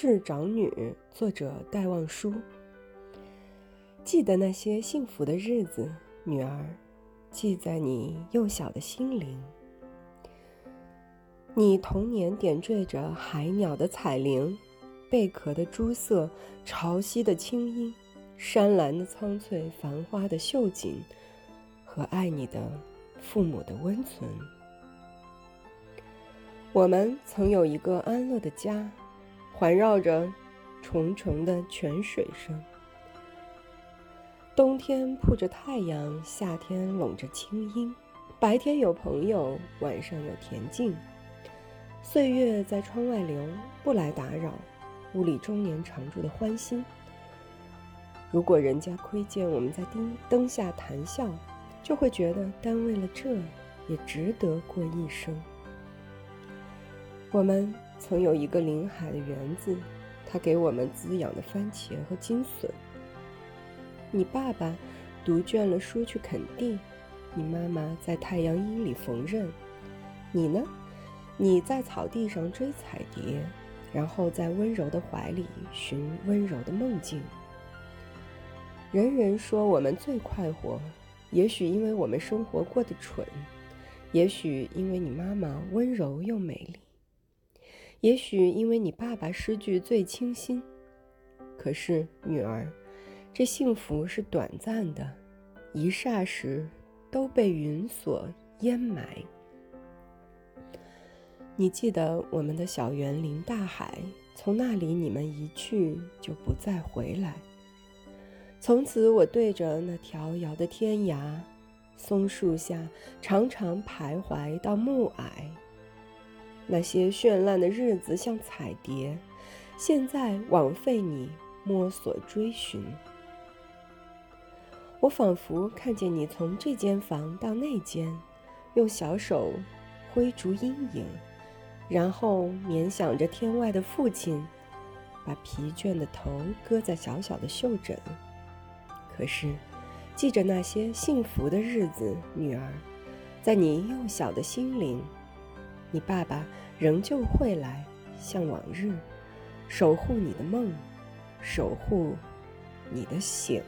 是长女》，作者戴望舒。记得那些幸福的日子，女儿，记在你幼小的心灵。你童年点缀着海鸟的彩铃，贝壳的朱色，潮汐的清音，山岚的苍翠，繁花的秀景，和爱你的父母的温存。我们曾有一个安乐的家，环绕着重重的泉水声。冬天铺着太阳，夏天笼着清音。白天有朋友，晚上有恬静。岁月在窗外流，不来打扰屋里中年常住的欢心。如果人家窥见我们在灯灯下谈笑，就会觉得单为了这也值得过一生。我们曾有一个临海的园子，它给我们滋养的番茄和金笋。你爸爸读倦了书去垦地，你妈妈在太阳阴里缝纫，你呢？你在草地上追彩蝶，然后在温柔的怀里寻温柔的梦境。人人说我们最快活，也许因为我们生活过得蠢，也许因为你妈妈温柔又美丽。也许因为你爸爸诗句最清新，可是女儿，这幸福是短暂的，一霎时都被云所淹埋。你记得我们的小园林大海，从那里你们一去就不再回来。从此我对着那迢遥的天涯，松树下常常徘徊到暮霭。那些绚烂的日子像彩蝶，现在枉费你摸索追寻。我仿佛看见你从这间房到那间，用小手挥逐阴影，然后勉想着天外的父亲，把疲倦的头搁在小小的袖枕。可是，记着那些幸福的日子，女儿，在你幼小的心灵。你爸爸仍旧会来，像往日，守护你的梦，守护你的醒。